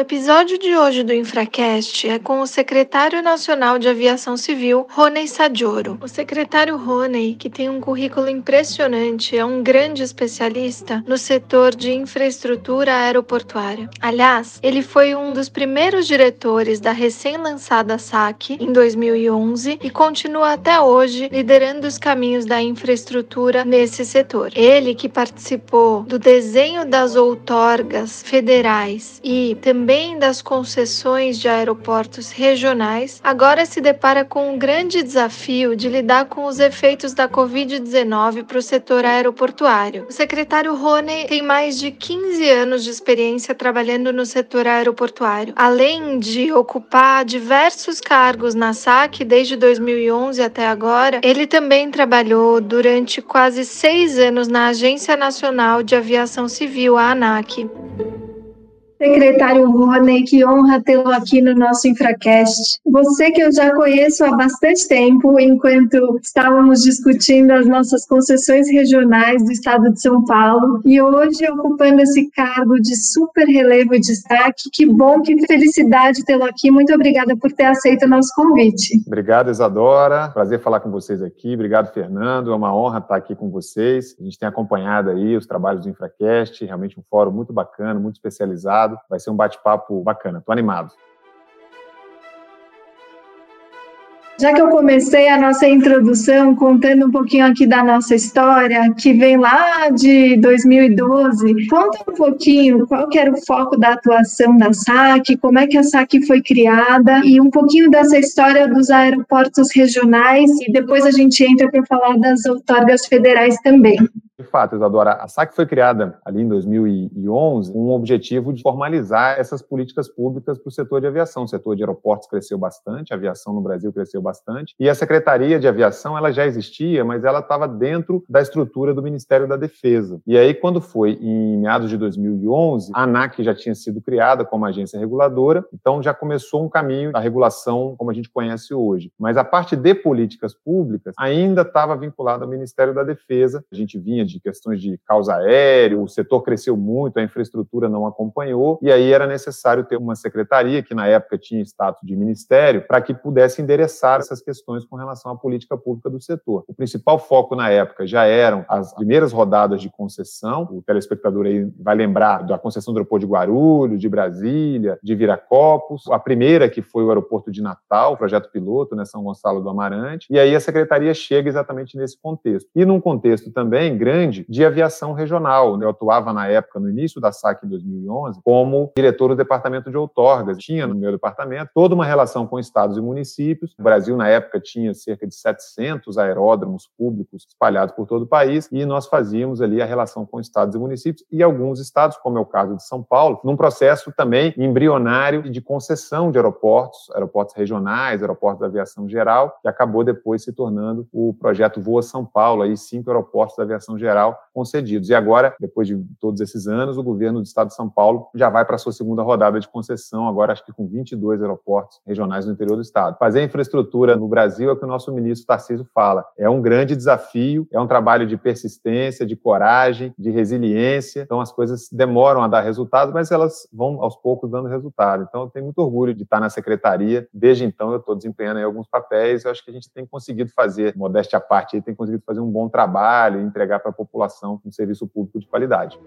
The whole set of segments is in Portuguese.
O episódio de hoje do Infracast é com o secretário nacional de Aviação Civil, Rony Sadioro. O secretário Rony, que tem um currículo impressionante, é um grande especialista no setor de infraestrutura aeroportuária. Aliás, ele foi um dos primeiros diretores da recém-lançada SAC em 2011 e continua até hoje liderando os caminhos da infraestrutura nesse setor. Ele que participou do desenho das outorgas federais e também também das concessões de aeroportos regionais, agora se depara com um grande desafio de lidar com os efeitos da Covid-19 para o setor aeroportuário. O secretário Rony tem mais de 15 anos de experiência trabalhando no setor aeroportuário, além de ocupar diversos cargos na SAC desde 2011 até agora. Ele também trabalhou durante quase seis anos na Agência Nacional de Aviação Civil, a ANAC. Secretário Rony, que honra tê-lo aqui no nosso Infracast. Você que eu já conheço há bastante tempo, enquanto estávamos discutindo as nossas concessões regionais do estado de São Paulo, e hoje ocupando esse cargo de super relevo e destaque. Que bom, que felicidade tê-lo aqui. Muito obrigada por ter aceito o nosso convite. Obrigado, Isadora. Prazer falar com vocês aqui. Obrigado, Fernando. É uma honra estar aqui com vocês. A gente tem acompanhado aí os trabalhos do Infracast, realmente um fórum muito bacana, muito especializado Vai ser um bate-papo bacana. Estou animado. Já que eu comecei a nossa introdução contando um pouquinho aqui da nossa história, que vem lá de 2012, conta um pouquinho qual que era o foco da atuação da SAC, como é que a SAC foi criada e um pouquinho dessa história dos aeroportos regionais e depois a gente entra para falar das outorgas federais também. De fato, Isadora, a SAC foi criada ali em 2011 com o objetivo de formalizar essas políticas públicas para o setor de aviação. O setor de aeroportos cresceu bastante, a aviação no Brasil cresceu bastante, e a Secretaria de Aviação ela já existia, mas ela estava dentro da estrutura do Ministério da Defesa. E aí, quando foi em meados de 2011, a ANAC já tinha sido criada como agência reguladora, então já começou um caminho da regulação como a gente conhece hoje. Mas a parte de políticas públicas ainda estava vinculada ao Ministério da Defesa. A gente vinha de questões de causa aéreo, o setor cresceu muito, a infraestrutura não acompanhou, e aí era necessário ter uma secretaria, que na época tinha status de ministério, para que pudesse endereçar essas questões com relação à política pública do setor. O principal foco na época já eram as primeiras rodadas de concessão, o telespectador aí vai lembrar da concessão do aeroporto de Guarulhos, de Brasília, de Viracopos, a primeira que foi o aeroporto de Natal, projeto piloto, né, São Gonçalo do Amarante, e aí a secretaria chega exatamente nesse contexto. E num contexto também grande de aviação regional. Eu atuava na época, no início da SAC em 2011, como diretor do departamento de outorgas. Tinha no meu departamento toda uma relação com estados e municípios. O Brasil, na época, tinha cerca de 700 aeródromos públicos espalhados por todo o país e nós fazíamos ali a relação com estados e municípios e alguns estados, como é o caso de São Paulo, num processo também embrionário de concessão de aeroportos, aeroportos regionais, aeroportos da aviação geral, que acabou depois se tornando o projeto Voa São Paulo, aí cinco aeroportos da aviação geral Geral concedidos. E agora, depois de todos esses anos, o governo do Estado de São Paulo já vai para a sua segunda rodada de concessão, agora acho que com 22 aeroportos regionais no interior do Estado. Fazer infraestrutura no Brasil é o que o nosso ministro Tarcísio fala. É um grande desafio, é um trabalho de persistência, de coragem, de resiliência. Então, as coisas demoram a dar resultado, mas elas vão aos poucos dando resultado. Então, eu tenho muito orgulho de estar na secretaria. Desde então, eu estou desempenhando alguns papéis. Eu acho que a gente tem conseguido fazer, modéstia à parte, tem conseguido fazer um bom trabalho, entregar para população um serviço público de qualidade.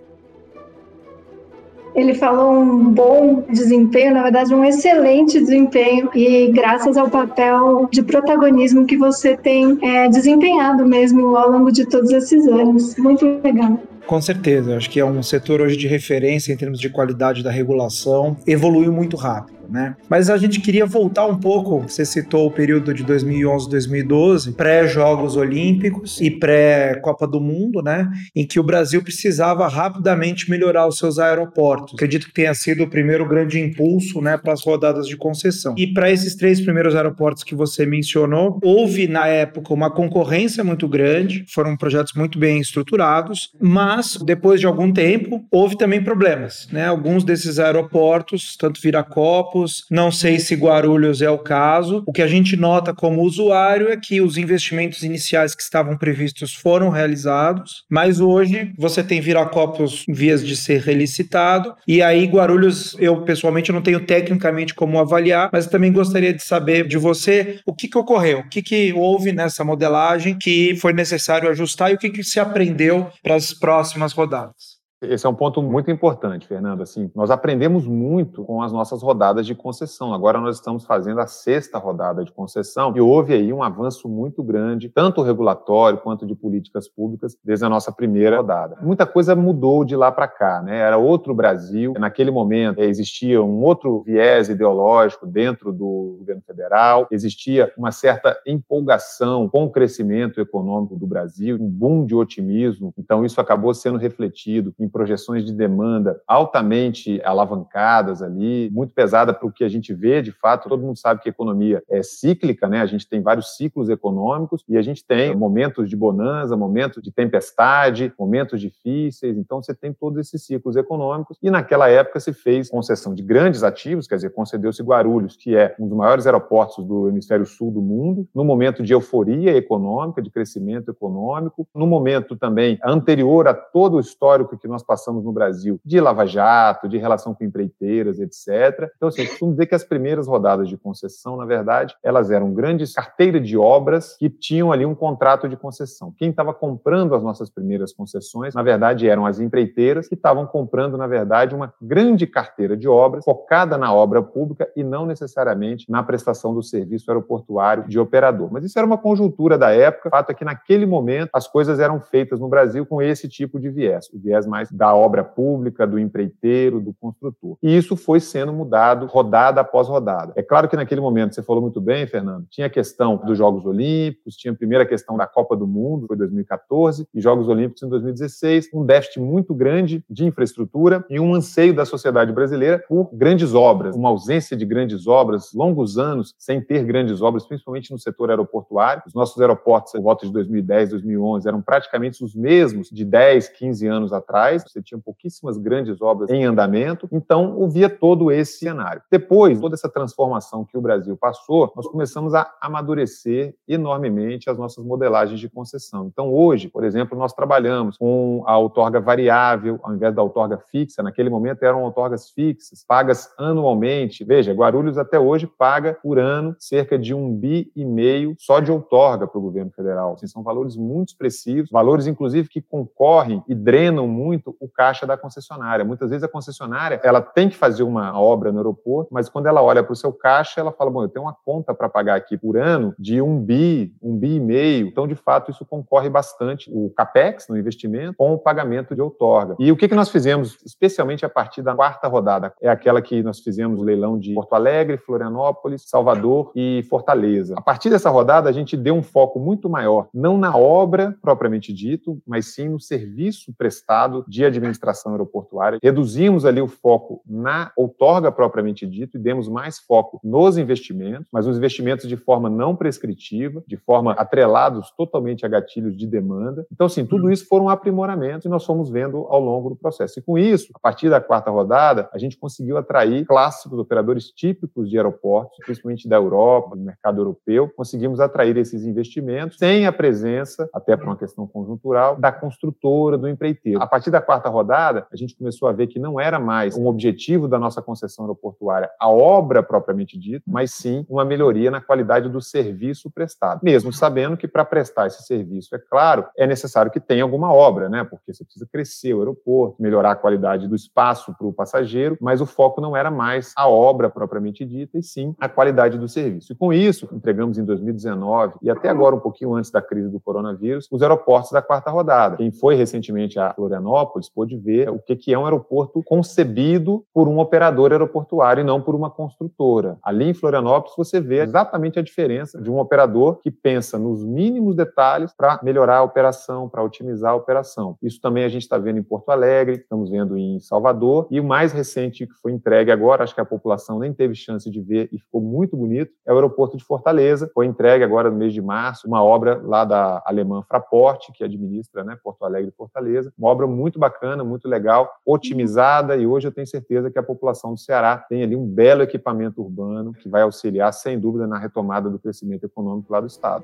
Ele falou um bom desempenho, na verdade, um excelente desempenho, e graças ao papel de protagonismo que você tem é, desempenhado mesmo ao longo de todos esses anos. Muito legal. Com certeza, acho que é um setor hoje de referência em termos de qualidade da regulação, evoluiu muito rápido. Né? Mas a gente queria voltar um pouco, você citou o período de 2011, 2012, pré-Jogos Olímpicos e pré-Copa do Mundo, né? Em que o Brasil precisava rapidamente melhorar os seus aeroportos. Acredito que tenha sido o primeiro grande impulso, né, para as rodadas de concessão. E para esses três primeiros aeroportos que você mencionou, houve na época uma concorrência muito grande, foram projetos muito bem estruturados, mas depois de algum tempo houve também problemas, né? Alguns desses aeroportos, tanto Viracopos, não sei se Guarulhos é o caso. O que a gente nota como usuário é que os investimentos iniciais que estavam previstos foram realizados, mas hoje você tem Viracopos em vias de ser relicitado e aí Guarulhos eu pessoalmente não tenho tecnicamente como avaliar, mas também gostaria de saber de você o que, que ocorreu, o que, que houve nessa modelagem que foi necessário ajustar e o que, que se aprendeu para as próximas rodadas. Esse é um ponto muito importante, Fernando. Assim, nós aprendemos muito com as nossas rodadas de concessão. Agora nós estamos fazendo a sexta rodada de concessão e houve aí um avanço muito grande, tanto regulatório quanto de políticas públicas, desde a nossa primeira rodada. Muita coisa mudou de lá para cá, né? Era outro Brasil. Naquele momento existia um outro viés ideológico dentro do governo federal, existia uma certa empolgação com o crescimento econômico do Brasil, um boom de otimismo. Então isso acabou sendo refletido em projeções de demanda altamente alavancadas ali, muito pesada para o que a gente vê, de fato, todo mundo sabe que a economia é cíclica, né? A gente tem vários ciclos econômicos e a gente tem momentos de bonança, momentos de tempestade, momentos difíceis, então você tem todos esses ciclos econômicos. E naquela época se fez concessão de grandes ativos, quer dizer, concedeu-se Guarulhos, que é um dos maiores aeroportos do hemisfério sul do mundo, no momento de euforia econômica, de crescimento econômico, no momento também anterior a todo o histórico que nós nós passamos no Brasil de lava-jato, de relação com empreiteiras, etc. Então, assim, eu costumo dizer que as primeiras rodadas de concessão, na verdade, elas eram grandes carteiras de obras que tinham ali um contrato de concessão. Quem estava comprando as nossas primeiras concessões, na verdade, eram as empreiteiras que estavam comprando, na verdade, uma grande carteira de obras focada na obra pública e não necessariamente na prestação do serviço aeroportuário de operador. Mas isso era uma conjuntura da época. O fato é que, naquele momento, as coisas eram feitas no Brasil com esse tipo de viés, o viés mais da obra pública, do empreiteiro, do construtor. E isso foi sendo mudado rodada após rodada. É claro que naquele momento, você falou muito bem, Fernando, tinha a questão dos Jogos Olímpicos, tinha a primeira questão da Copa do Mundo, foi 2014, e Jogos Olímpicos em 2016, um déficit muito grande de infraestrutura e um anseio da sociedade brasileira por grandes obras, uma ausência de grandes obras, longos anos sem ter grandes obras, principalmente no setor aeroportuário. Os nossos aeroportos, por volta de 2010, 2011, eram praticamente os mesmos de 10, 15 anos atrás, você tinha pouquíssimas grandes obras em andamento, então ouvia todo esse cenário. Depois, toda essa transformação que o Brasil passou, nós começamos a amadurecer enormemente as nossas modelagens de concessão. Então, hoje, por exemplo, nós trabalhamos com a outorga variável, ao invés da outorga fixa, naquele momento eram outorgas fixas, pagas anualmente. Veja, Guarulhos até hoje paga por ano cerca de um bi e meio só de outorga para o governo federal. Assim, são valores muito expressivos, valores, inclusive, que concorrem e drenam muito o caixa da concessionária. Muitas vezes a concessionária ela tem que fazer uma obra no aeroporto, mas quando ela olha para o seu caixa, ela fala: bom, eu tenho uma conta para pagar aqui por ano de um bi, um bi e meio. Então, de fato, isso concorre bastante o capex no investimento com o pagamento de outorga. E o que, que nós fizemos, especialmente a partir da quarta rodada, é aquela que nós fizemos o leilão de Porto Alegre, Florianópolis, Salvador e Fortaleza. A partir dessa rodada, a gente deu um foco muito maior, não na obra propriamente dito, mas sim no serviço prestado de administração aeroportuária, reduzimos ali o foco na outorga propriamente dito e demos mais foco nos investimentos, mas os investimentos de forma não prescritiva, de forma atrelados totalmente a gatilhos de demanda. Então, assim, tudo isso foram aprimoramentos e nós fomos vendo ao longo do processo. E com isso, a partir da quarta rodada, a gente conseguiu atrair clássicos, operadores típicos de aeroportos, principalmente da Europa, do mercado europeu, conseguimos atrair esses investimentos sem a presença, até por uma questão conjuntural, da construtora, do empreiteiro. A partir da quarta rodada, a gente começou a ver que não era mais um objetivo da nossa concessão aeroportuária a obra propriamente dita, mas sim uma melhoria na qualidade do serviço prestado. Mesmo sabendo que para prestar esse serviço, é claro, é necessário que tenha alguma obra, né? Porque você precisa crescer o aeroporto, melhorar a qualidade do espaço para o passageiro, mas o foco não era mais a obra propriamente dita, e sim a qualidade do serviço. E com isso, entregamos em 2019 e até agora um pouquinho antes da crise do coronavírus, os aeroportos da quarta rodada. Quem foi recentemente a Florianópolis Florianópolis pôde ver o que é um aeroporto concebido por um operador aeroportuário e não por uma construtora. Ali em Florianópolis você vê exatamente a diferença de um operador que pensa nos mínimos detalhes para melhorar a operação, para otimizar a operação. Isso também a gente está vendo em Porto Alegre, estamos vendo em Salvador e o mais recente que foi entregue agora, acho que a população nem teve chance de ver e ficou muito bonito, é o aeroporto de Fortaleza. Foi entregue agora no mês de março uma obra lá da alemã Fraport, que administra né, Porto Alegre e Fortaleza. Uma obra muito bacana, muito legal, otimizada e hoje eu tenho certeza que a população do Ceará tem ali um belo equipamento urbano que vai auxiliar, sem dúvida, na retomada do crescimento econômico lá do Estado.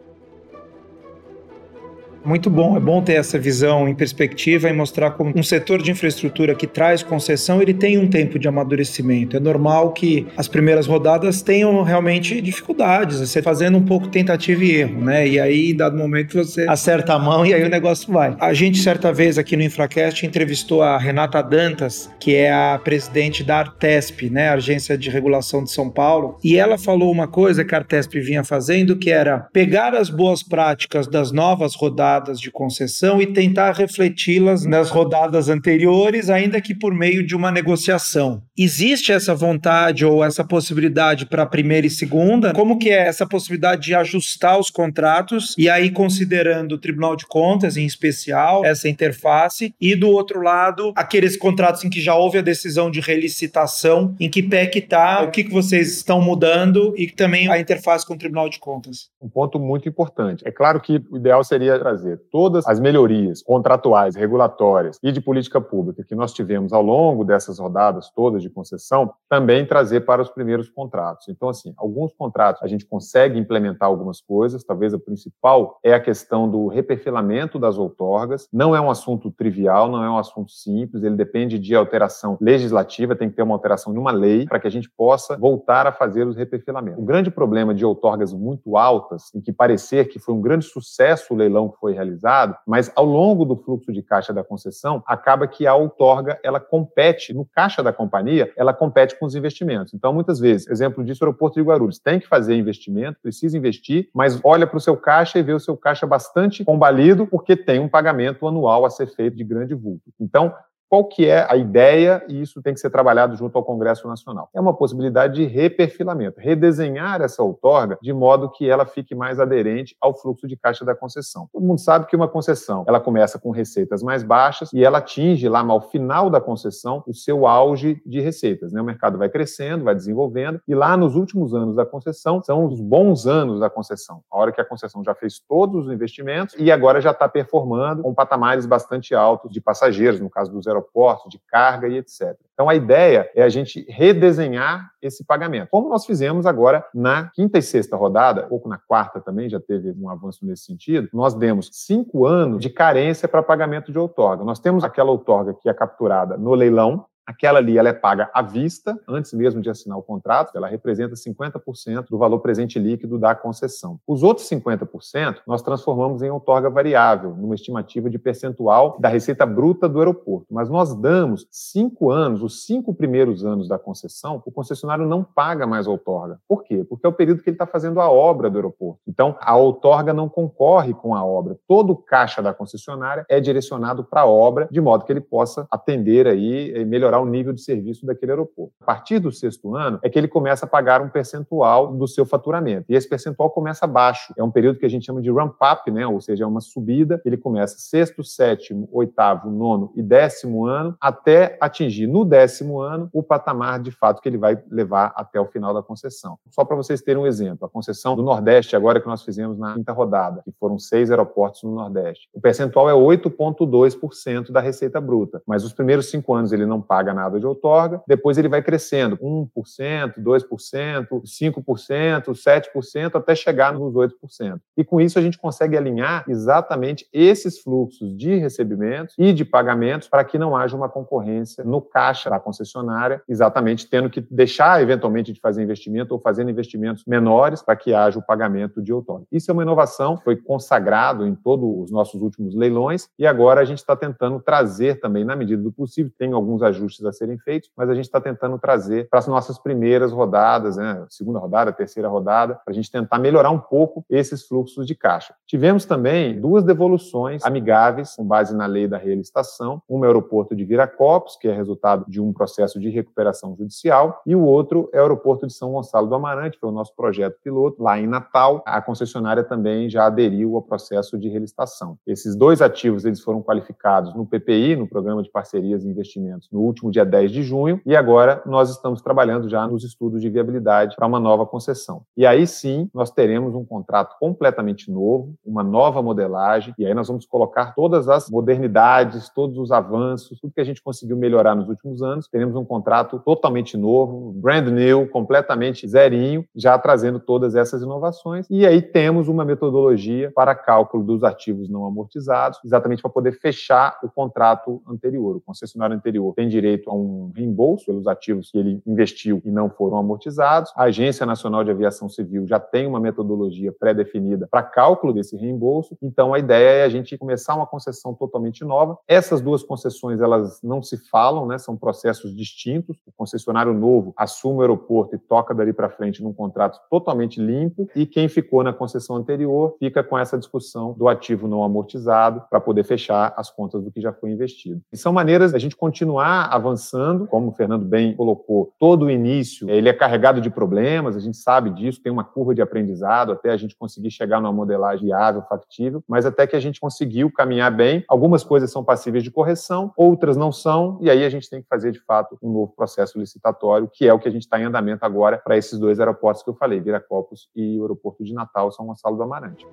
Muito bom, é bom ter essa visão em perspectiva e mostrar como um setor de infraestrutura que traz concessão, ele tem um tempo de amadurecimento. É normal que as primeiras rodadas tenham realmente dificuldades, você fazendo um pouco tentativa e erro, né? E aí, em dado momento, você acerta a mão e aí o negócio vai. A gente, certa vez, aqui no Infracast, entrevistou a Renata Dantas, que é a presidente da Artesp, né? A Agência de Regulação de São Paulo, e ela falou uma coisa que a Artesp vinha fazendo, que era pegar as boas práticas das novas rodadas rodadas de concessão e tentar refleti-las nas rodadas anteriores, ainda que por meio de uma negociação. Existe essa vontade ou essa possibilidade para primeira e segunda? Como que é essa possibilidade de ajustar os contratos e aí considerando o Tribunal de Contas em especial, essa interface, e do outro lado, aqueles contratos em que já houve a decisão de relicitação, em que pé que está, o que, que vocês estão mudando e também a interface com o Tribunal de Contas? Um ponto muito importante. É claro que o ideal seria trazer trazer todas as melhorias contratuais, regulatórias e de política pública que nós tivemos ao longo dessas rodadas todas de concessão, também trazer para os primeiros contratos. Então, assim, alguns contratos a gente consegue implementar algumas coisas, talvez a principal é a questão do reperfilamento das outorgas. Não é um assunto trivial, não é um assunto simples, ele depende de alteração legislativa, tem que ter uma alteração de uma lei para que a gente possa voltar a fazer os reperfilamentos. O grande problema de outorgas muito altas, em que parecer que foi um grande sucesso o leilão que foi foi realizado, mas ao longo do fluxo de caixa da concessão, acaba que a outorga, ela compete, no caixa da companhia, ela compete com os investimentos. Então, muitas vezes, exemplo disso, o aeroporto de Guarulhos tem que fazer investimento, precisa investir, mas olha para o seu caixa e vê o seu caixa bastante combalido, porque tem um pagamento anual a ser feito de grande vulto. Então, qual que é a ideia e isso tem que ser trabalhado junto ao Congresso Nacional. É uma possibilidade de reperfilamento, redesenhar essa outorga de modo que ela fique mais aderente ao fluxo de caixa da concessão. Todo mundo sabe que uma concessão, ela começa com receitas mais baixas e ela atinge lá ao final da concessão o seu auge de receitas, né? O mercado vai crescendo, vai desenvolvendo e lá nos últimos anos da concessão são os bons anos da concessão, a hora que a concessão já fez todos os investimentos e agora já está performando com patamares bastante altos de passageiros, no caso do zero aeroportos, de carga e etc. Então, a ideia é a gente redesenhar esse pagamento, como nós fizemos agora na quinta e sexta rodada, pouco na quarta também, já teve um avanço nesse sentido. Nós demos cinco anos de carência para pagamento de outorga. Nós temos aquela outorga que é capturada no leilão, Aquela ali ela é paga à vista, antes mesmo de assinar o contrato, ela representa 50% do valor presente líquido da concessão. Os outros 50% nós transformamos em outorga variável, numa estimativa de percentual da receita bruta do aeroporto. Mas nós damos cinco anos, os cinco primeiros anos da concessão, o concessionário não paga mais outorga. Por quê? Porque é o período que ele está fazendo a obra do aeroporto. Então, a outorga não concorre com a obra. Todo o caixa da concessionária é direcionado para a obra, de modo que ele possa atender aí e melhorar o nível de serviço daquele aeroporto. A partir do sexto ano é que ele começa a pagar um percentual do seu faturamento. E esse percentual começa baixo. É um período que a gente chama de ramp-up, né? ou seja, é uma subida. Ele começa sexto, sétimo, oitavo, nono e décimo ano, até atingir no décimo ano o patamar de fato que ele vai levar até o final da concessão. Só para vocês terem um exemplo, a concessão do Nordeste, agora que nós fizemos na quinta rodada, que foram seis aeroportos no Nordeste, o percentual é 8,2% da receita bruta, mas os primeiros cinco anos ele não paga paga nada de outorga, depois ele vai crescendo 1%, 2%, 5%, 7%, até chegar nos 8%. E com isso a gente consegue alinhar exatamente esses fluxos de recebimentos e de pagamentos para que não haja uma concorrência no caixa da concessionária, exatamente tendo que deixar eventualmente de fazer investimento ou fazendo investimentos menores para que haja o pagamento de outorga. Isso é uma inovação, foi consagrado em todos os nossos últimos leilões e agora a gente está tentando trazer também, na medida do possível, tem alguns ajustes ajustes a serem feitos, mas a gente está tentando trazer para as nossas primeiras rodadas, né, segunda rodada, terceira rodada, para a gente tentar melhorar um pouco esses fluxos de caixa. Tivemos também duas devoluções amigáveis, com base na lei da realistação, uma é o aeroporto de Viracopos, que é resultado de um processo de recuperação judicial, e o outro é o aeroporto de São Gonçalo do Amarante, que foi o nosso projeto piloto, lá em Natal. A concessionária também já aderiu ao processo de realistação. Esses dois ativos eles foram qualificados no PPI, no Programa de Parcerias e Investimentos, no último dia 10 de junho, e agora nós estamos trabalhando já nos estudos de viabilidade para uma nova concessão. E aí sim, nós teremos um contrato completamente novo, uma nova modelagem, e aí nós vamos colocar todas as modernidades, todos os avanços, tudo que a gente conseguiu melhorar nos últimos anos. Teremos um contrato totalmente novo, brand new, completamente zerinho, já trazendo todas essas inovações. E aí temos uma metodologia para cálculo dos ativos não amortizados, exatamente para poder fechar o contrato anterior. O concessionário anterior tem direito a um reembolso pelos ativos que ele investiu e não foram amortizados. A Agência Nacional de Aviação Civil já tem uma metodologia pré-definida para cálculo desse reembolso. Então a ideia é a gente começar uma concessão totalmente nova. Essas duas concessões elas não se falam, né? São processos distintos. O concessionário novo assume o aeroporto e toca dali para frente num contrato totalmente limpo e quem ficou na concessão anterior fica com essa discussão do ativo não amortizado para poder fechar as contas do que já foi investido. E são maneiras da gente continuar avançando, como o Fernando bem colocou, todo o início ele é carregado de problemas, a gente sabe disso, tem uma curva de aprendizado até a gente conseguir chegar numa modelagem viável, factível, mas até que a gente conseguiu caminhar bem, algumas coisas são passíveis de correção, outras não são, e aí a gente tem que fazer de fato um novo processo licitatório, que é o que a gente está em andamento agora para esses dois aeroportos que eu falei, Viracopos e o aeroporto de Natal, São Gonçalo do Amarante.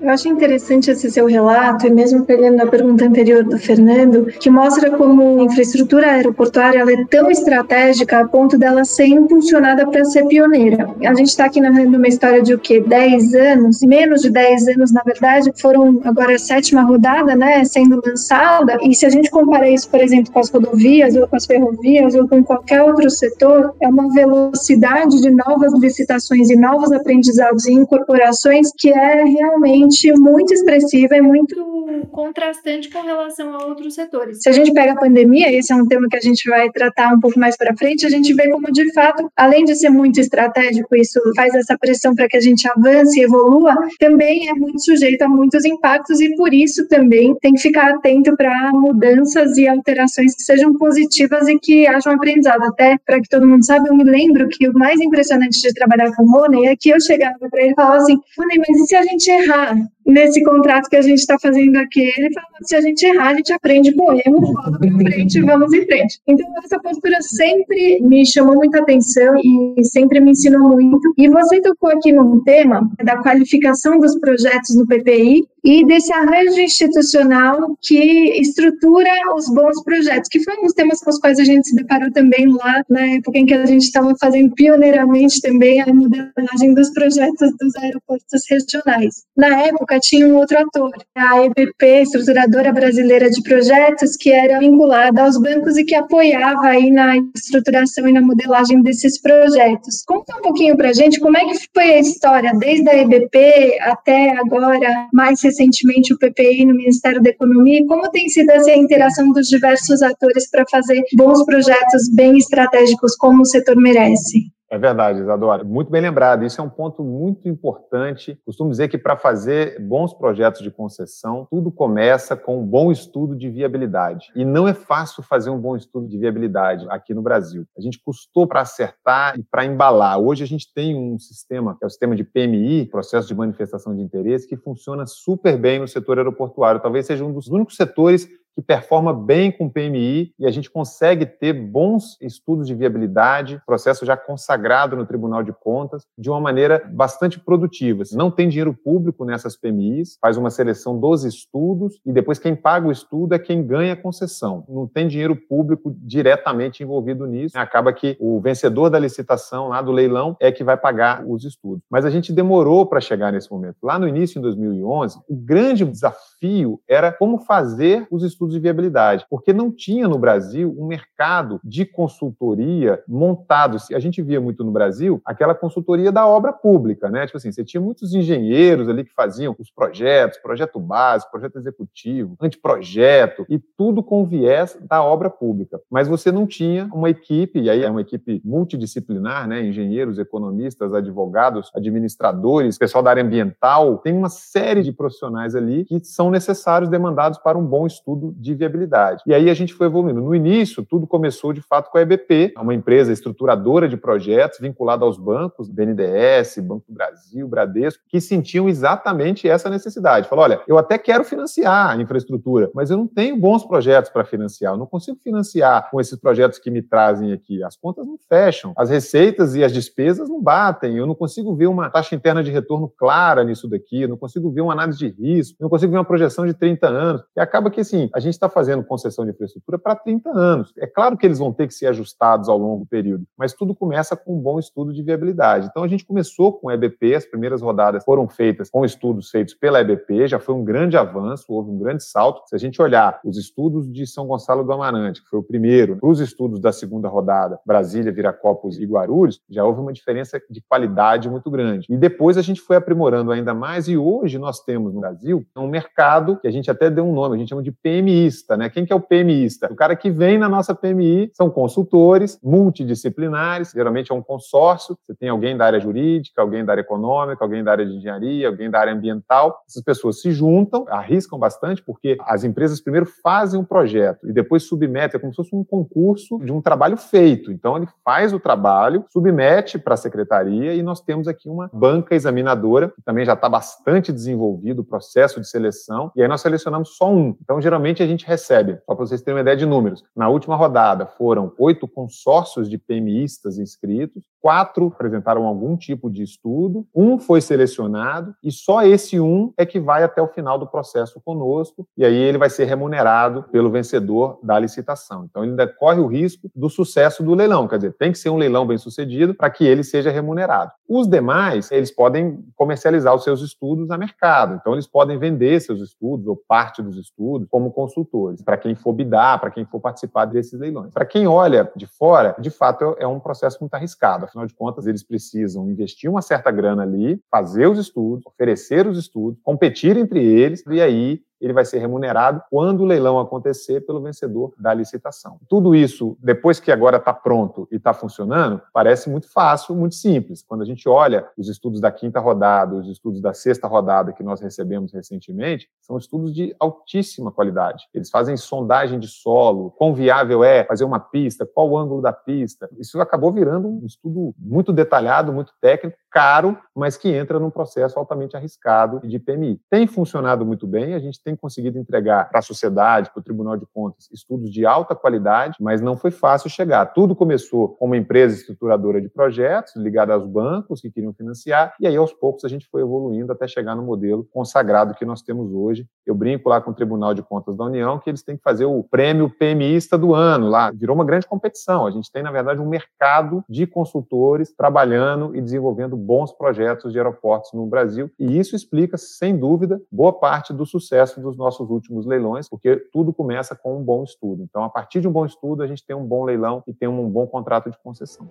Eu acho interessante esse seu relato, e mesmo pegando a pergunta anterior do Fernando, que mostra como a infraestrutura aeroportuária é tão estratégica a ponto dela ser impulsionada para ser pioneira. A gente está aqui narrando uma história de o quê? 10 anos, menos de 10 anos, na verdade, foram agora a sétima rodada, né, sendo lançada, e se a gente comparar isso, por exemplo, com as rodovias, ou com as ferrovias, ou com qualquer outro setor, é uma velocidade de novas licitações e novos aprendizados e incorporações que é realmente muito expressiva e muito contrastante com relação a outros setores. Se a gente pega a pandemia, esse é um tema que a gente vai tratar um pouco mais para frente, a gente vê como de fato, além de ser muito estratégico, isso faz essa pressão para que a gente avance e evolua, também é muito sujeito a muitos impactos e por isso também tem que ficar atento para mudanças e alterações que sejam positivas e que hajam aprendizado. Até para que todo mundo saiba, eu me lembro que o mais impressionante de trabalhar com o Rony é que eu chegava para ele e falava assim: Rony, mas e se a gente errar? done nesse contrato que a gente está fazendo aqui, ele fala, se a gente errar, a gente aprende com erro, vamos em frente, vamos em frente. Então, essa postura sempre me chamou muita atenção e sempre me ensinou muito. E você tocou aqui num tema da qualificação dos projetos no PPI e desse arranjo institucional que estrutura os bons projetos, que foi um dos temas com os quais a gente se deparou também lá na época em que a gente estava fazendo pioneiramente também a modelagem dos projetos dos aeroportos regionais. Na época tinha um outro ator, a EBP, Estruturadora Brasileira de Projetos, que era vinculada aos bancos e que apoiava aí na estruturação e na modelagem desses projetos. Conta um pouquinho para a gente como é que foi a história, desde a EBP até agora, mais recentemente o PPI no Ministério da Economia, e como tem sido essa interação dos diversos atores para fazer bons projetos bem estratégicos como o setor merece. É verdade, Isadora. Muito bem lembrado. Isso é um ponto muito importante. Costumo dizer que para fazer bons projetos de concessão, tudo começa com um bom estudo de viabilidade. E não é fácil fazer um bom estudo de viabilidade aqui no Brasil. A gente custou para acertar e para embalar. Hoje a gente tem um sistema, que é o sistema de PMI, processo de manifestação de interesse, que funciona super bem no setor aeroportuário. Talvez seja um dos únicos setores que performa bem com PMI e a gente consegue ter bons estudos de viabilidade, processo já consagrado no Tribunal de Contas, de uma maneira bastante produtiva. Não tem dinheiro público nessas PMIs, faz uma seleção dos estudos e depois quem paga o estudo é quem ganha a concessão. Não tem dinheiro público diretamente envolvido nisso. Acaba que o vencedor da licitação lá do leilão é que vai pagar os estudos. Mas a gente demorou para chegar nesse momento. Lá no início, em 2011, o grande desafio era como fazer os estudos estudos de viabilidade, porque não tinha no Brasil um mercado de consultoria montado. A gente via muito no Brasil aquela consultoria da obra pública, né? Tipo assim, você tinha muitos engenheiros ali que faziam os projetos, projeto básico, projeto executivo, anteprojeto, e tudo com viés da obra pública. Mas você não tinha uma equipe, e aí é uma equipe multidisciplinar, né? Engenheiros, economistas, advogados, administradores, pessoal da área ambiental, tem uma série de profissionais ali que são necessários, demandados para um bom estudo de viabilidade. E aí a gente foi evoluindo. No início, tudo começou de fato com a EBP, uma empresa estruturadora de projetos vinculada aos bancos, BNDES, Banco do Brasil, Bradesco, que sentiam exatamente essa necessidade. Falou: olha, eu até quero financiar a infraestrutura, mas eu não tenho bons projetos para financiar, eu não consigo financiar com esses projetos que me trazem aqui. As contas não fecham, as receitas e as despesas não batem, eu não consigo ver uma taxa interna de retorno clara nisso daqui, eu não consigo ver uma análise de risco, eu não consigo ver uma projeção de 30 anos. E acaba que, assim, a gente está fazendo concessão de infraestrutura para 30 anos. É claro que eles vão ter que ser ajustados ao longo do período, mas tudo começa com um bom estudo de viabilidade. Então, a gente começou com a EBP, as primeiras rodadas foram feitas com estudos feitos pela EBP, já foi um grande avanço, houve um grande salto. Se a gente olhar os estudos de São Gonçalo do Amarante, que foi o primeiro, para os estudos da segunda rodada, Brasília, Viracopos e Guarulhos, já houve uma diferença de qualidade muito grande. E depois a gente foi aprimorando ainda mais e hoje nós temos no Brasil um mercado que a gente até deu um nome, a gente chama de PMIsta, né? Quem que é o PMIsta? O cara que vem na nossa PMI são consultores multidisciplinares, geralmente é um consórcio, você tem alguém da área jurídica, alguém da área econômica, alguém da área de engenharia, alguém da área ambiental. Essas pessoas se juntam, arriscam bastante, porque as empresas primeiro fazem um projeto e depois submetem, é como se fosse um concurso de um trabalho feito. Então, ele faz o trabalho, submete para a secretaria e nós temos aqui uma banca examinadora, que também já está bastante desenvolvido o processo de seleção, e aí nós selecionamos só um. Então, geralmente, a gente recebe, só para vocês terem uma ideia de números, na última rodada foram oito consórcios de PMIstas inscritos, quatro apresentaram algum tipo de estudo, um foi selecionado e só esse um é que vai até o final do processo conosco e aí ele vai ser remunerado pelo vencedor da licitação. Então ele ainda corre o risco do sucesso do leilão, quer dizer, tem que ser um leilão bem sucedido para que ele seja remunerado. Os demais, eles podem comercializar os seus estudos a mercado, então eles podem vender seus estudos ou parte dos estudos como consultores, para quem for bidar, para quem for participar desses leilões. Para quem olha de fora, de fato é um processo muito arriscado, afinal de contas eles precisam investir uma certa grana ali, fazer os estudos, oferecer os estudos, competir entre eles e aí ele vai ser remunerado quando o leilão acontecer pelo vencedor da licitação. Tudo isso, depois que agora está pronto e está funcionando, parece muito fácil, muito simples. Quando a gente olha os estudos da quinta rodada, os estudos da sexta rodada que nós recebemos recentemente, são estudos de altíssima qualidade. Eles fazem sondagem de solo, quão viável é fazer uma pista, qual o ângulo da pista. Isso acabou virando um estudo muito detalhado, muito técnico, caro, mas que entra num processo altamente arriscado de PMI. Tem funcionado muito bem, a gente tem conseguido entregar para a sociedade, para o Tribunal de Contas, estudos de alta qualidade, mas não foi fácil chegar. Tudo começou com uma empresa estruturadora de projetos, ligada aos bancos que queriam financiar, e aí aos poucos a gente foi evoluindo até chegar no modelo consagrado que nós temos hoje. Eu brinco lá com o Tribunal de Contas da União que eles têm que fazer o prêmio PMIsta do ano lá. Virou uma grande competição. A gente tem, na verdade, um mercado de consultores trabalhando e desenvolvendo bons projetos de aeroportos no Brasil, e isso explica, sem dúvida, boa parte do sucesso dos nossos últimos leilões, porque tudo começa com um bom estudo. Então, a partir de um bom estudo, a gente tem um bom leilão e tem um bom contrato de concessão.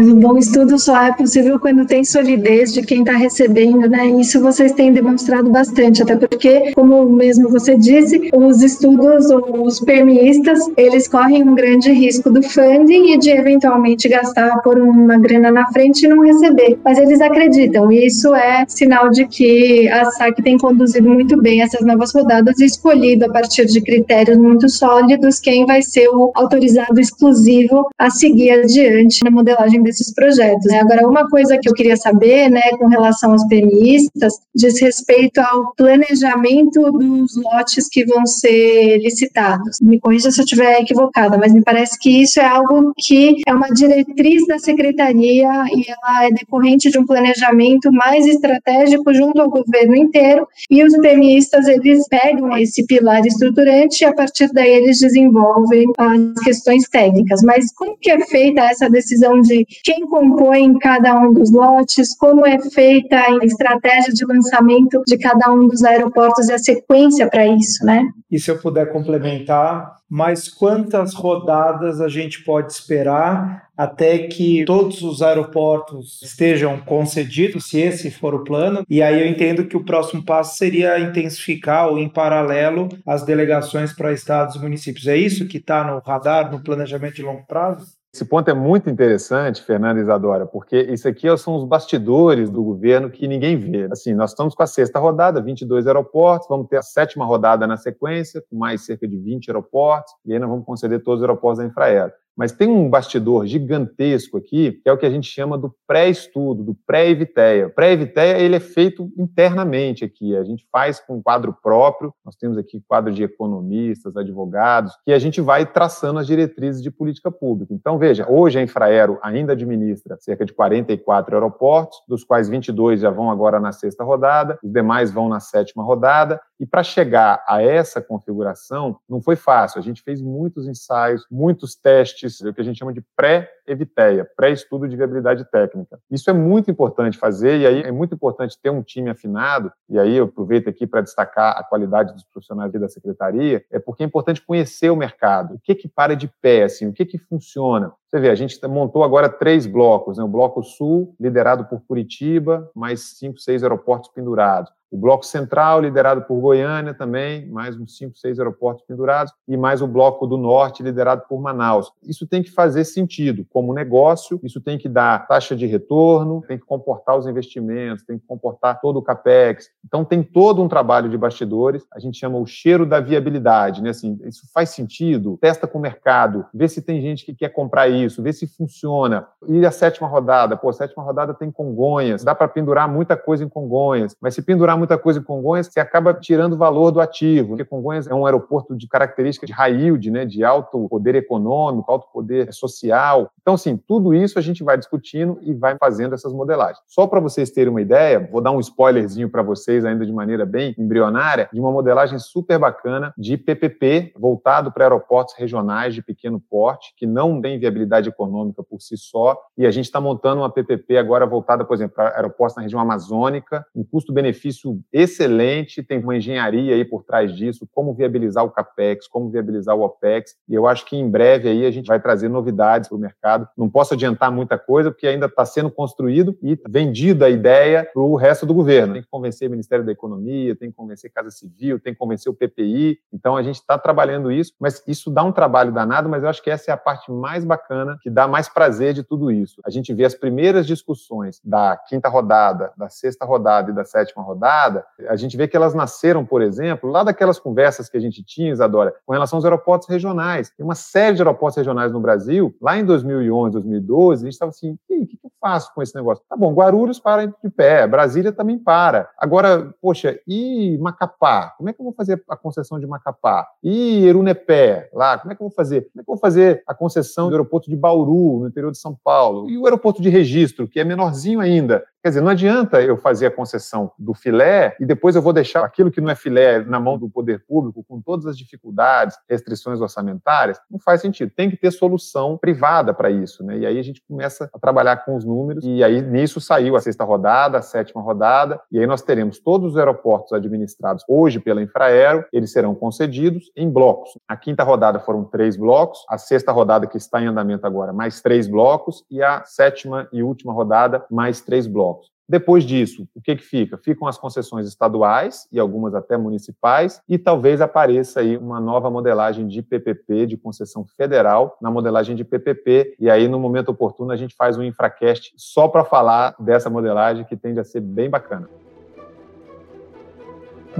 Mas um bom estudo só é possível quando tem solidez de quem está recebendo, né? Isso vocês têm demonstrado bastante, até porque, como mesmo você disse, os estudos, os permistas, eles correm um grande risco do funding e de eventualmente gastar por uma grana na frente e não receber. Mas eles acreditam, e isso é sinal de que a SAC tem conduzido muito bem essas novas rodadas e escolhido a partir de critérios muito sólidos quem vai ser o autorizado exclusivo a seguir adiante na modelagem desses projetos. Né? Agora, uma coisa que eu queria saber, né, com relação aos PMistas, diz respeito ao planejamento dos lotes que vão ser licitados. Me corrija se eu estiver equivocada, mas me parece que isso é algo que é uma diretriz da secretaria e ela é decorrente de um planejamento mais estratégico junto ao governo inteiro. E os PMistas eles pegam esse pilar estruturante e a partir daí eles desenvolvem as questões técnicas. Mas como que é feita essa decisão de quem compõe cada um dos lotes, como é feita a estratégia de lançamento de cada um dos aeroportos e a sequência para isso, né? E se eu puder complementar, mas quantas rodadas a gente pode esperar até que todos os aeroportos estejam concedidos, se esse for o plano? E aí eu entendo que o próximo passo seria intensificar ou em paralelo as delegações para estados e municípios. É isso que está no radar, no planejamento de longo prazo? Esse ponto é muito interessante, Fernanda Isadora, porque isso aqui são os bastidores do governo que ninguém vê. Assim, nós estamos com a sexta rodada, 22 aeroportos, vamos ter a sétima rodada na sequência, com mais cerca de 20 aeroportos, e aí nós vamos conceder todos os aeroportos da Infraero. Mas tem um bastidor gigantesco aqui, que é o que a gente chama do pré-estudo, do pré-eviteia. Pré-eviteia ele é feito internamente aqui. A gente faz com um quadro próprio. Nós temos aqui quadro de economistas, advogados, que a gente vai traçando as diretrizes de política pública. Então, veja, hoje a Infraero ainda administra cerca de 44 aeroportos, dos quais 22 já vão agora na sexta rodada, os demais vão na sétima rodada. E para chegar a essa configuração, não foi fácil. A gente fez muitos ensaios, muitos testes, o que a gente chama de pré-eviteia, pré-estudo de viabilidade técnica. Isso é muito importante fazer, e aí é muito importante ter um time afinado, e aí eu aproveito aqui para destacar a qualidade dos profissionais da secretaria, é porque é importante conhecer o mercado. O que que para de pé, assim, o que que funciona? Você vê, a gente montou agora três blocos, né? o Bloco Sul, liderado por Curitiba, mais cinco, seis aeroportos pendurados o Bloco Central, liderado por Goiânia também, mais uns cinco, seis aeroportos pendurados, e mais o Bloco do Norte, liderado por Manaus. Isso tem que fazer sentido como negócio, isso tem que dar taxa de retorno, tem que comportar os investimentos, tem que comportar todo o CAPEX. Então, tem todo um trabalho de bastidores, a gente chama o cheiro da viabilidade, né? Assim, isso faz sentido? Testa com o mercado, vê se tem gente que quer comprar isso, vê se funciona. E a sétima rodada? Pô, a sétima rodada tem Congonhas, dá para pendurar muita coisa em Congonhas, mas se pendurar muita coisa em Congonhas, você acaba tirando o valor do ativo, porque Congonhas é um aeroporto de características de high yield, né, de alto poder econômico, alto poder social. Então, assim, tudo isso a gente vai discutindo e vai fazendo essas modelagens. Só para vocês terem uma ideia, vou dar um spoilerzinho para vocês ainda de maneira bem embrionária, de uma modelagem super bacana de PPP voltado para aeroportos regionais de pequeno porte, que não tem viabilidade econômica por si só, e a gente está montando uma PPP agora voltada, por exemplo, para aeroportos na região amazônica, um custo-benefício excelente, tem uma engenharia aí por trás disso, como viabilizar o CAPEX, como viabilizar o OPEX, e eu acho que em breve aí a gente vai trazer novidades para o mercado. Não posso adiantar muita coisa, porque ainda está sendo construído e vendida a ideia para o resto do governo. Tem que convencer o Ministério da Economia, tem que convencer a Casa Civil, tem que convencer o PPI, então a gente está trabalhando isso, mas isso dá um trabalho danado, mas eu acho que essa é a parte mais bacana, que dá mais prazer de tudo isso. A gente vê as primeiras discussões da quinta rodada, da sexta rodada e da sétima rodada, a gente vê que elas nasceram, por exemplo, lá daquelas conversas que a gente tinha, Isadora, com relação aos aeroportos regionais. Tem uma série de aeroportos regionais no Brasil. Lá em 2011, 2012, a gente estava assim, o que, que eu faço com esse negócio? Tá bom, Guarulhos para de pé, Brasília também para. Agora, poxa, e Macapá? Como é que eu vou fazer a concessão de Macapá? E Erunepé, lá, como é que eu vou fazer? Como é que eu vou fazer a concessão do aeroporto de Bauru, no interior de São Paulo? E o aeroporto de registro, que é menorzinho ainda? Quer dizer, não adianta eu fazer a concessão do filé e depois eu vou deixar aquilo que não é filé na mão do poder público, com todas as dificuldades, restrições orçamentárias. Não faz sentido. Tem que ter solução privada para isso. Né? E aí a gente começa a trabalhar com os números, e aí nisso saiu a sexta rodada, a sétima rodada, e aí nós teremos todos os aeroportos administrados hoje pela Infraero, eles serão concedidos em blocos. A quinta rodada foram três blocos, a sexta rodada que está em andamento agora, mais três blocos, e a sétima e última rodada, mais três blocos. Depois disso, o que, que fica? Ficam as concessões estaduais e algumas até municipais, e talvez apareça aí uma nova modelagem de PPP, de concessão federal, na modelagem de PPP, e aí no momento oportuno a gente faz um infracast só para falar dessa modelagem que tende a ser bem bacana.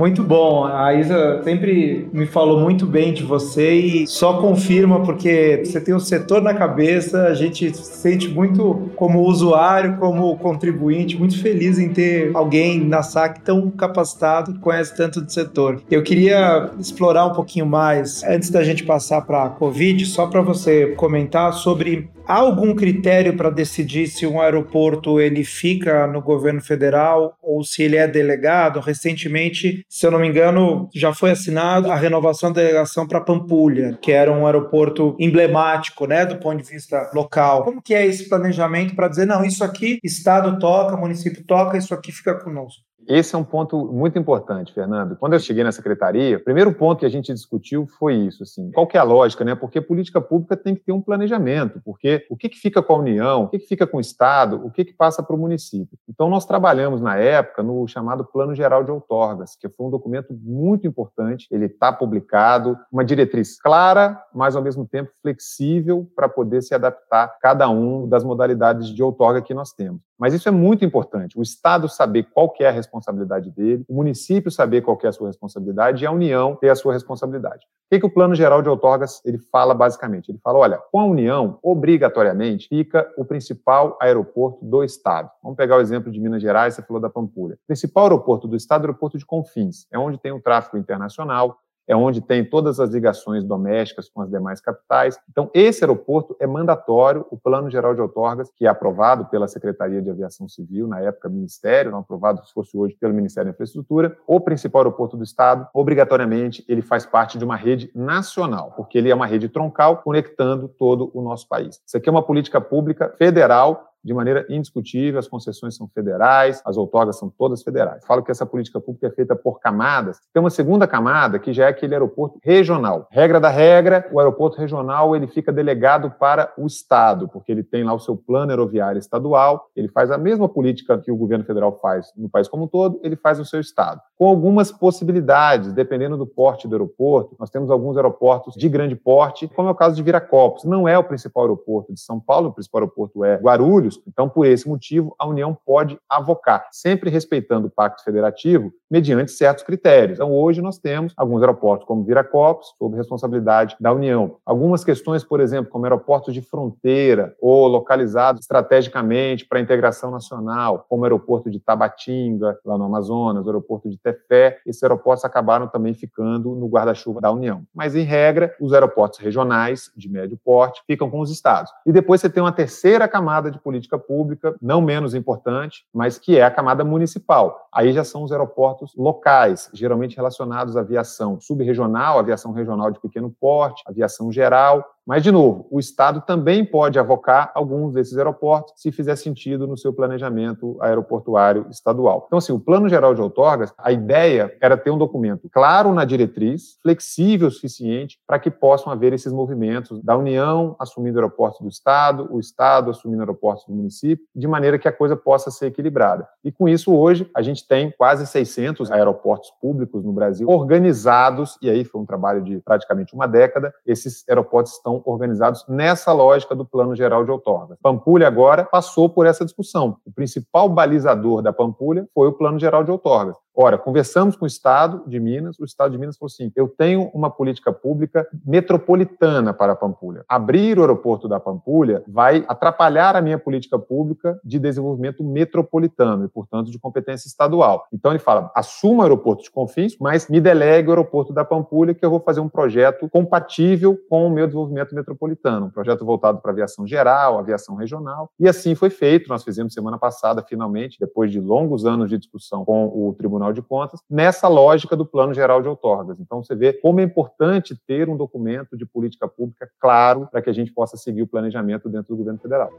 Muito bom. A Isa sempre me falou muito bem de você e só confirma porque você tem o setor na cabeça, a gente se sente muito como usuário, como contribuinte, muito feliz em ter alguém na SAC tão capacitado que conhece tanto do setor. Eu queria explorar um pouquinho mais, antes da gente passar para a Covid, só para você comentar sobre Há algum critério para decidir se um aeroporto ele fica no governo federal ou se ele é delegado? Recentemente se eu não me engano, já foi assinado a renovação da delegação para Pampulha, que era um aeroporto emblemático, né, do ponto de vista local. Como que é esse planejamento para dizer, não, isso aqui estado toca, município toca, isso aqui fica conosco? Esse é um ponto muito importante, Fernando. Quando eu cheguei na secretaria, o primeiro ponto que a gente discutiu foi isso, assim, qual que é a lógica, né? Porque política pública tem que ter um planejamento, porque o que, que fica com a União, o que, que fica com o Estado, o que, que passa para o município. Então, nós trabalhamos na época no chamado Plano Geral de Outorgas, que foi um documento muito importante, ele está publicado, uma diretriz clara, mas ao mesmo tempo flexível para poder se adaptar cada um das modalidades de outorga que nós temos. Mas isso é muito importante, o Estado saber qual é a responsabilidade dele, o município saber qual é a sua responsabilidade e a União ter a sua responsabilidade. O que, que o Plano Geral de Outorgas ele fala basicamente? Ele fala, olha, com a União, obrigatoriamente, fica o principal aeroporto do Estado. Vamos pegar o exemplo de Minas Gerais, você falou da Pampulha. O principal aeroporto do Estado é o aeroporto de Confins, é onde tem o tráfego internacional, é onde tem todas as ligações domésticas com as demais capitais. Então, esse aeroporto é mandatório, o Plano Geral de Outorgas, que é aprovado pela Secretaria de Aviação Civil, na época Ministério, não aprovado se fosse hoje pelo Ministério da Infraestrutura, o principal aeroporto do Estado, obrigatoriamente, ele faz parte de uma rede nacional, porque ele é uma rede troncal conectando todo o nosso país. Isso aqui é uma política pública federal de maneira indiscutível, as concessões são federais, as outorgas são todas federais. Falo que essa política pública é feita por camadas. Tem uma segunda camada, que já é aquele aeroporto regional. Regra da regra, o aeroporto regional ele fica delegado para o Estado, porque ele tem lá o seu plano aeroviário estadual, ele faz a mesma política que o governo federal faz no país como um todo, ele faz no seu Estado. Com algumas possibilidades, dependendo do porte do aeroporto. Nós temos alguns aeroportos de grande porte, como é o caso de Viracopos. Não é o principal aeroporto de São Paulo, o principal aeroporto é Guarulhos, então, por esse motivo, a União pode avocar, sempre respeitando o Pacto Federativo, mediante certos critérios. Então, hoje nós temos alguns aeroportos, como Viracopos, sob responsabilidade da União. Algumas questões, por exemplo, como aeroportos de fronteira ou localizados estrategicamente para a integração nacional, como o aeroporto de Tabatinga, lá no Amazonas, o aeroporto de Tefé, esses aeroportos acabaram também ficando no guarda-chuva da União. Mas, em regra, os aeroportos regionais, de médio porte, ficam com os estados. E depois você tem uma terceira camada de política política pública, não menos importante, mas que é a camada municipal. Aí já são os aeroportos locais, geralmente relacionados à aviação subregional, aviação regional de pequeno porte, aviação geral, mas, de novo, o Estado também pode avocar alguns desses aeroportos se fizer sentido no seu planejamento aeroportuário estadual. Então, assim, o Plano Geral de Outorgas, a ideia era ter um documento claro na diretriz, flexível o suficiente para que possam haver esses movimentos da União assumindo aeroportos do Estado, o Estado assumindo aeroportos do município, de maneira que a coisa possa ser equilibrada. E com isso, hoje, a gente tem quase 600 aeroportos públicos no Brasil organizados, e aí foi um trabalho de praticamente uma década, esses aeroportos estão organizados nessa lógica do Plano Geral de Outorga. Pampulha agora passou por essa discussão. O principal balizador da Pampulha foi o Plano Geral de Outorga. Ora, conversamos com o Estado de Minas, o Estado de Minas falou assim: eu tenho uma política pública metropolitana para a Pampulha. Abrir o aeroporto da Pampulha vai atrapalhar a minha política pública de desenvolvimento metropolitano e, portanto, de competência estadual. Então, ele fala: assuma o aeroporto de Confins, mas me delegue o aeroporto da Pampulha, que eu vou fazer um projeto compatível com o meu desenvolvimento metropolitano, um projeto voltado para aviação geral, aviação regional. E assim foi feito. Nós fizemos semana passada, finalmente, depois de longos anos de discussão com o Tribunal Tribunal de Contas, nessa lógica do Plano Geral de Outorgas. Então, você vê como é importante ter um documento de política pública claro para que a gente possa seguir o planejamento dentro do governo federal.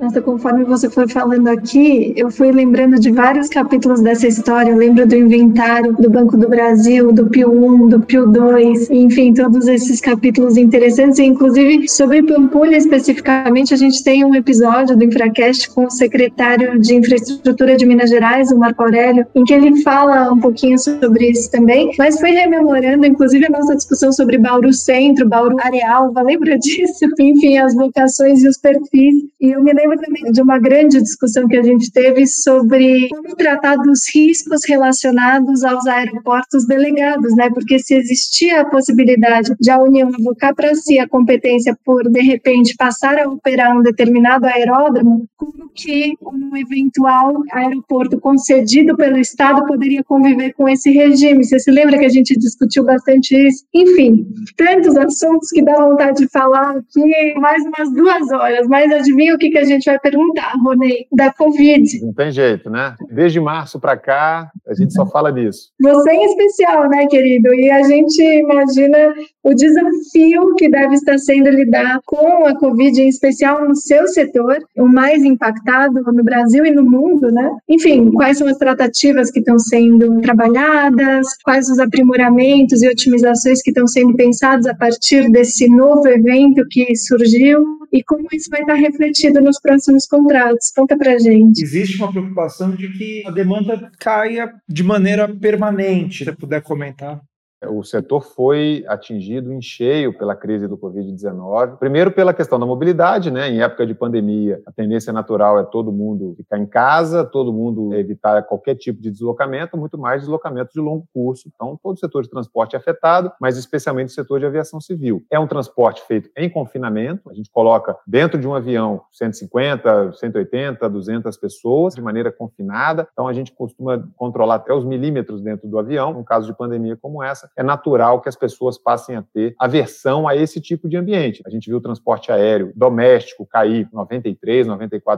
Nossa, conforme você foi falando aqui, eu fui lembrando de vários capítulos dessa história. Eu lembro do inventário do Banco do Brasil, do Pio 1, do Pio 2, enfim, todos esses capítulos interessantes. E, inclusive, sobre Pampulha especificamente, a gente tem um episódio do Infracast com o secretário de Infraestrutura de Minas Gerais, o Marco Aurélio, em que ele fala um pouquinho sobre isso também. Mas foi rememorando, inclusive, a nossa discussão sobre Bauru Centro, Bauru Areal, lembra disso? Enfim, as locações e os perfis. E eu me lembro lembro também de uma grande discussão que a gente teve sobre como tratar dos riscos relacionados aos aeroportos delegados, né? Porque se existia a possibilidade de a União avocar para si a competência por, de repente, passar a operar um determinado aeródromo, como que um eventual aeroporto concedido pelo Estado poderia conviver com esse regime? Você se lembra que a gente discutiu bastante isso? Enfim, tantos assuntos que dá vontade de falar aqui mais umas duas horas, mas adivinha o que, que a gente gente vai perguntar, Rony, da Covid. Não tem jeito, né? Desde março para cá, a gente só fala disso. Você em especial, né, querido? E a gente imagina o desafio que deve estar sendo lidar com a Covid, em especial no seu setor, o mais impactado no Brasil e no mundo, né? Enfim, quais são as tratativas que estão sendo trabalhadas, quais os aprimoramentos e otimizações que estão sendo pensados a partir desse novo evento que surgiu e como isso vai estar refletido nos próximos contratos. Conta pra gente. Existe uma preocupação de que a demanda caia de maneira permanente, se você puder comentar. O setor foi atingido em cheio pela crise do Covid-19. Primeiro, pela questão da mobilidade, né? Em época de pandemia, a tendência natural é todo mundo ficar em casa, todo mundo evitar qualquer tipo de deslocamento, muito mais deslocamento de longo curso. Então, todo o setor de transporte é afetado, mas especialmente o setor de aviação civil. É um transporte feito em confinamento, a gente coloca dentro de um avião 150, 180, 200 pessoas de maneira confinada. Então, a gente costuma controlar até os milímetros dentro do avião, num caso de pandemia como essa é natural que as pessoas passem a ter aversão a esse tipo de ambiente. A gente viu o transporte aéreo doméstico cair 93%, 94%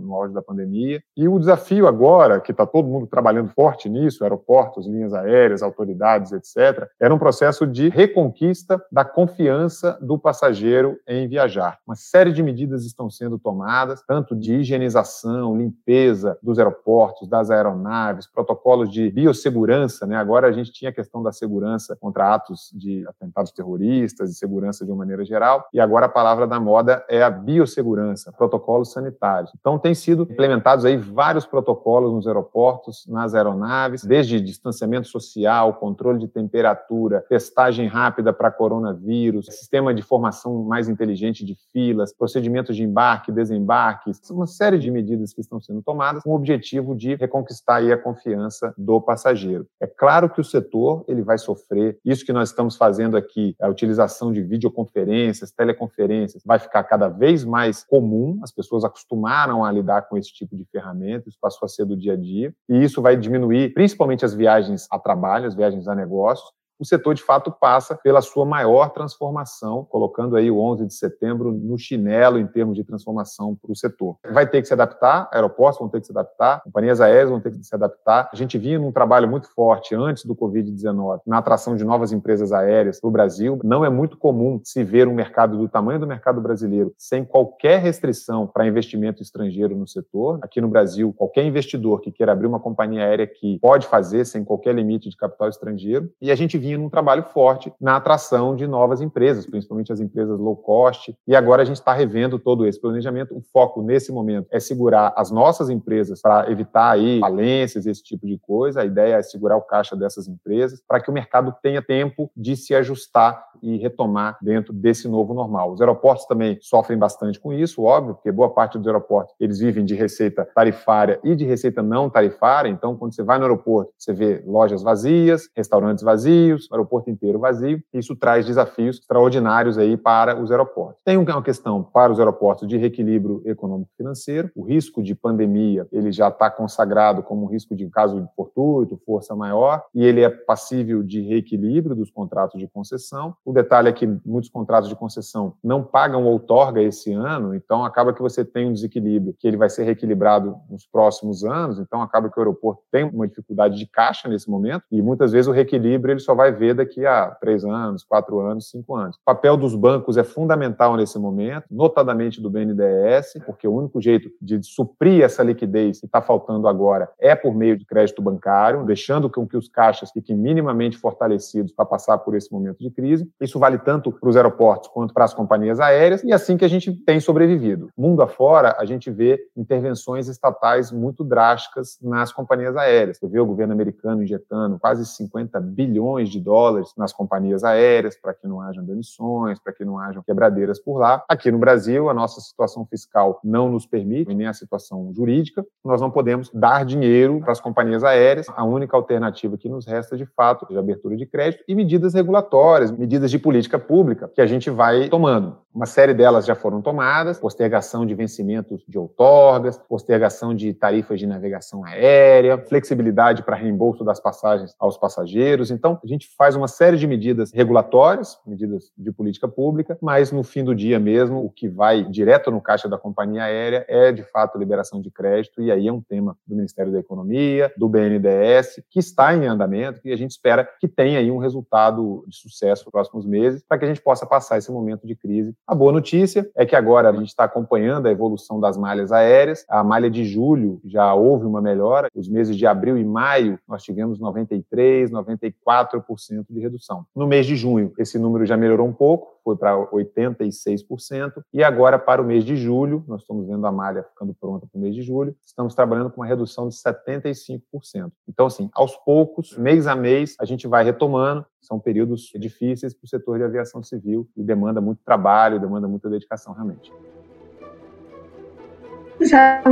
no auge da pandemia. E o desafio agora, que está todo mundo trabalhando forte nisso, aeroportos, linhas aéreas, autoridades, etc., era um processo de reconquista da confiança do passageiro em viajar. Uma série de medidas estão sendo tomadas, tanto de higienização, limpeza dos aeroportos, das aeronaves, protocolos de biossegurança, né? Agora a gente tinha a questão da segurança contra atos de atentados terroristas e segurança de uma maneira geral. E agora a palavra da moda é a biossegurança, protocolos sanitários. Então, tem sido implementados aí vários protocolos nos aeroportos, nas aeronaves, desde distanciamento social, controle de temperatura, testagem rápida para coronavírus, sistema de formação mais inteligente de filas, procedimentos de embarque, desembarque, uma série de medidas que estão sendo tomadas com o objetivo de reconquistar aí a confiança do passageiro. É claro que o setor ele vai vai sofrer. Isso que nós estamos fazendo aqui, a utilização de videoconferências, teleconferências, vai ficar cada vez mais comum. As pessoas acostumaram a lidar com esse tipo de ferramenta, isso passou a ser do dia a dia. E isso vai diminuir principalmente as viagens a trabalho, as viagens a negócios, o setor de fato passa pela sua maior transformação, colocando aí o 11 de setembro no chinelo em termos de transformação para o setor. Vai ter que se adaptar, aeroportos vão ter que se adaptar, companhias aéreas vão ter que se adaptar. A gente vinha num trabalho muito forte antes do Covid-19 na atração de novas empresas aéreas para o Brasil. Não é muito comum se ver um mercado do tamanho do mercado brasileiro sem qualquer restrição para investimento estrangeiro no setor. Aqui no Brasil, qualquer investidor que queira abrir uma companhia aérea aqui pode fazer sem qualquer limite de capital estrangeiro. E a gente vinha num trabalho forte na atração de novas empresas, principalmente as empresas low cost. E agora a gente está revendo todo esse planejamento. O foco nesse momento é segurar as nossas empresas para evitar aí falências, esse tipo de coisa. A ideia é segurar o caixa dessas empresas para que o mercado tenha tempo de se ajustar e retomar dentro desse novo normal. Os aeroportos também sofrem bastante com isso, óbvio, porque boa parte dos aeroportos eles vivem de receita tarifária e de receita não tarifária. Então, quando você vai no aeroporto, você vê lojas vazias, restaurantes vazios vazios, o aeroporto inteiro vazio, isso traz desafios extraordinários aí para os aeroportos. Tem uma questão para os aeroportos de reequilíbrio econômico-financeiro, o risco de pandemia, ele já está consagrado como risco de caso fortuito, força maior, e ele é passível de reequilíbrio dos contratos de concessão. O detalhe é que muitos contratos de concessão não pagam outorga esse ano, então acaba que você tem um desequilíbrio que ele vai ser reequilibrado nos próximos anos, então acaba que o aeroporto tem uma dificuldade de caixa nesse momento, e muitas vezes o reequilíbrio ele só vai vai ver daqui a três anos, quatro anos, cinco anos. O papel dos bancos é fundamental nesse momento, notadamente do BNDES, porque o único jeito de suprir essa liquidez que está faltando agora é por meio de crédito bancário, deixando com que os caixas fiquem minimamente fortalecidos para passar por esse momento de crise. Isso vale tanto para os aeroportos quanto para as companhias aéreas, e é assim que a gente tem sobrevivido. Mundo afora, a gente vê intervenções estatais muito drásticas nas companhias aéreas. Você vê o governo americano injetando quase 50 bilhões de dólares nas companhias aéreas, para que não hajam demissões, para que não hajam quebradeiras por lá. Aqui no Brasil, a nossa situação fiscal não nos permite, nem a situação jurídica, nós não podemos dar dinheiro para as companhias aéreas. A única alternativa que nos resta, de fato, é de abertura de crédito e medidas regulatórias, medidas de política pública que a gente vai tomando. Uma série delas já foram tomadas, postergação de vencimentos de outorgas, postergação de tarifas de navegação aérea, flexibilidade para reembolso das passagens aos passageiros. Então, a gente gente faz uma série de medidas regulatórias, medidas de política pública, mas no fim do dia mesmo, o que vai direto no caixa da companhia aérea é, de fato, liberação de crédito, e aí é um tema do Ministério da Economia, do BNDES, que está em andamento, e a gente espera que tenha aí um resultado de sucesso nos próximos meses, para que a gente possa passar esse momento de crise. A boa notícia é que agora a gente está acompanhando a evolução das malhas aéreas. A malha de julho já houve uma melhora. Os meses de abril e maio nós tivemos 93, 94% de redução. No mês de junho, esse número já melhorou um pouco, foi para 86%, e agora para o mês de julho, nós estamos vendo a malha ficando pronta para o mês de julho, estamos trabalhando com uma redução de 75%. Então, assim, aos poucos, mês a mês, a gente vai retomando, são períodos difíceis para o setor de aviação civil e demanda muito trabalho, demanda muita dedicação realmente.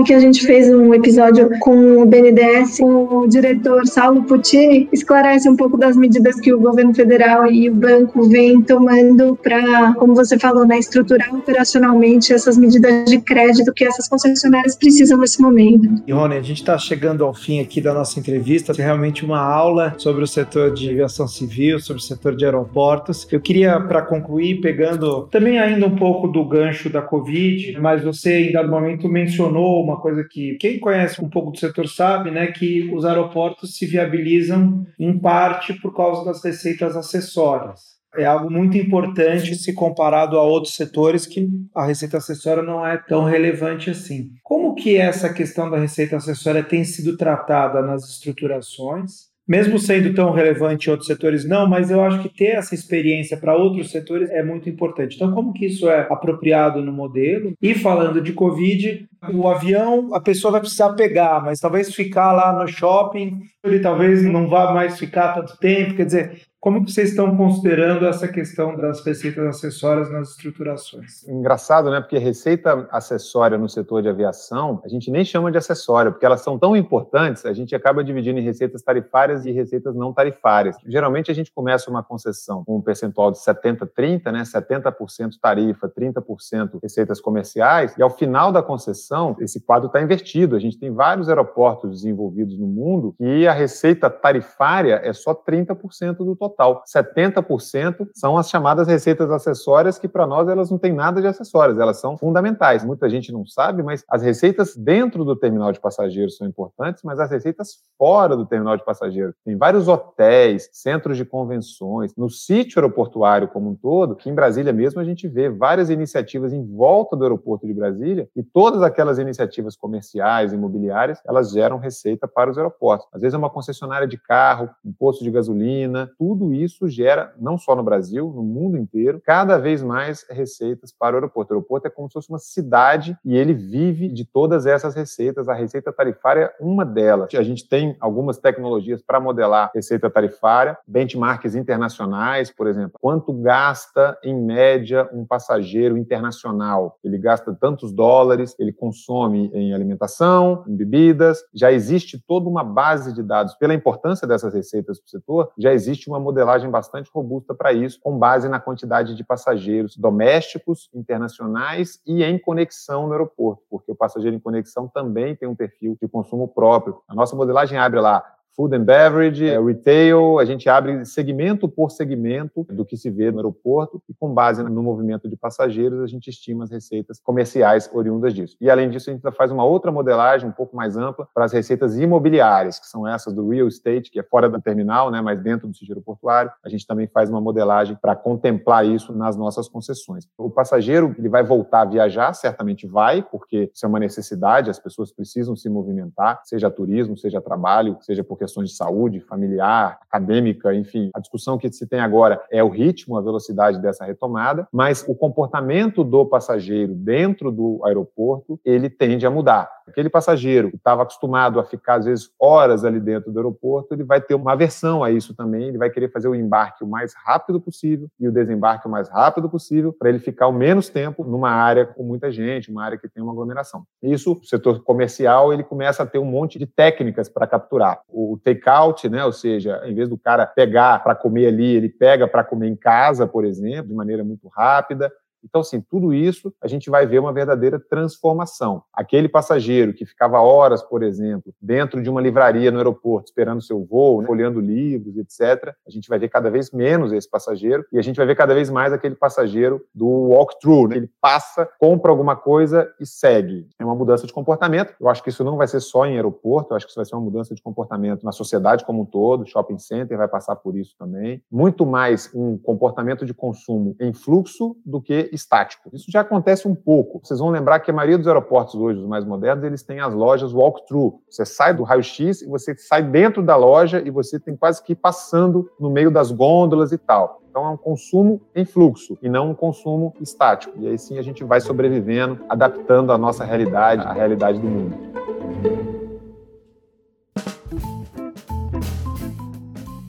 Que a gente fez um episódio com o BNDES, o diretor Saulo Puccini esclarece um pouco das medidas que o governo federal e o banco vêm tomando para, como você falou, né, estruturar operacionalmente essas medidas de crédito que essas concessionárias precisam nesse momento. E Rony, a gente está chegando ao fim aqui da nossa entrevista, é realmente uma aula sobre o setor de aviação civil, sobre o setor de aeroportos. Eu queria, para concluir, pegando também ainda um pouco do gancho da Covid, mas você em dado momento mencionou mencionou uma coisa que quem conhece um pouco do setor sabe, né, que os aeroportos se viabilizam em parte por causa das receitas acessórias. É algo muito importante se comparado a outros setores que a receita acessória não é tão relevante assim. Como que essa questão da receita acessória tem sido tratada nas estruturações? Mesmo sendo tão relevante em outros setores, não, mas eu acho que ter essa experiência para outros setores é muito importante. Então, como que isso é apropriado no modelo? E falando de Covid, o avião a pessoa vai precisar pegar, mas talvez ficar lá no shopping, ele talvez não vá mais ficar tanto tempo, quer dizer, como que vocês estão considerando essa questão das receitas acessórias nas estruturações? Engraçado, né? Porque receita acessória no setor de aviação, a gente nem chama de acessória, porque elas são tão importantes, a gente acaba dividindo em receitas tarifárias e receitas não tarifárias. Geralmente a gente começa uma concessão com um percentual de 70-30, né? 70% tarifa, 30% receitas comerciais, e ao final da concessão, esse quadro está invertido. A gente tem vários aeroportos desenvolvidos no mundo e a receita tarifária é só 30% do total total. 70% são as chamadas receitas acessórias, que para nós elas não têm nada de acessórias, elas são fundamentais. Muita gente não sabe, mas as receitas dentro do terminal de passageiros são importantes, mas as receitas fora do terminal de passageiros. Tem vários hotéis, centros de convenções, no sítio aeroportuário como um todo, que em Brasília mesmo a gente vê várias iniciativas em volta do aeroporto de Brasília e todas aquelas iniciativas comerciais, imobiliárias, elas geram receita para os aeroportos. Às vezes é uma concessionária de carro, um posto de gasolina, tudo tudo isso gera, não só no Brasil, no mundo inteiro, cada vez mais receitas para o aeroporto. O aeroporto é como se fosse uma cidade e ele vive de todas essas receitas. A receita tarifária é uma delas. A gente tem algumas tecnologias para modelar receita tarifária, benchmarks internacionais, por exemplo. Quanto gasta, em média, um passageiro internacional? Ele gasta tantos dólares, ele consome em alimentação, em bebidas. Já existe toda uma base de dados. Pela importância dessas receitas para o setor, já existe uma modelagem bastante robusta para isso, com base na quantidade de passageiros domésticos, internacionais e em conexão no aeroporto, porque o passageiro em conexão também tem um perfil de consumo próprio. A nossa modelagem abre lá food and beverage, é, retail, a gente abre segmento por segmento do que se vê no aeroporto e com base no movimento de passageiros a gente estima as receitas comerciais oriundas disso. E além disso a gente faz uma outra modelagem um pouco mais ampla para as receitas imobiliárias, que são essas do real estate, que é fora do terminal, né, mas dentro do sítio aeroportuário. A gente também faz uma modelagem para contemplar isso nas nossas concessões. O passageiro ele vai voltar a viajar, certamente vai, porque isso é uma necessidade, as pessoas precisam se movimentar, seja turismo, seja trabalho, seja porque questões de saúde, familiar, acadêmica, enfim. A discussão que se tem agora é o ritmo, a velocidade dessa retomada, mas o comportamento do passageiro dentro do aeroporto, ele tende a mudar. Aquele passageiro que estava acostumado a ficar, às vezes, horas ali dentro do aeroporto, ele vai ter uma aversão a isso também, ele vai querer fazer o embarque o mais rápido possível e o desembarque o mais rápido possível, para ele ficar o menos tempo numa área com muita gente, uma área que tem uma aglomeração. Isso, o setor comercial, ele começa a ter um monte de técnicas para capturar. O take-out, né, ou seja, em vez do cara pegar para comer ali, ele pega para comer em casa, por exemplo, de maneira muito rápida Então, assim, tudo isso a gente vai ver uma verdadeira transformação. Aquele passageiro que ficava horas, por exemplo, dentro de uma livraria no aeroporto, esperando seu voo, né, olhando livros, etc., a gente vai ver cada vez menos esse passageiro e a gente vai ver cada vez mais aquele passageiro do walk-through, né? ele passa, compra alguma coisa e segue. É uma mudança de comportamento. Eu acho que isso não vai ser só em aeroporto, eu acho que isso vai ser uma mudança de comportamento na sociedade como um todo, shopping center vai passar por isso também. Muito mais um comportamento de consumo em fluxo do que estático. Isso já acontece um pouco. Vocês vão lembrar que a maioria dos aeroportos hoje, os mais modernos, eles têm as lojas walk-through. Você sai do raio-x e você sai dentro da loja e você tem quase que ir passando no meio das gôndolas e tal. Então é um consumo em fluxo e não um consumo estático. E aí sim a gente vai sobrevivendo, adaptando a nossa realidade à realidade do mundo.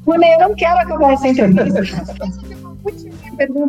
Rune, eu não quero acabar essa entrevista.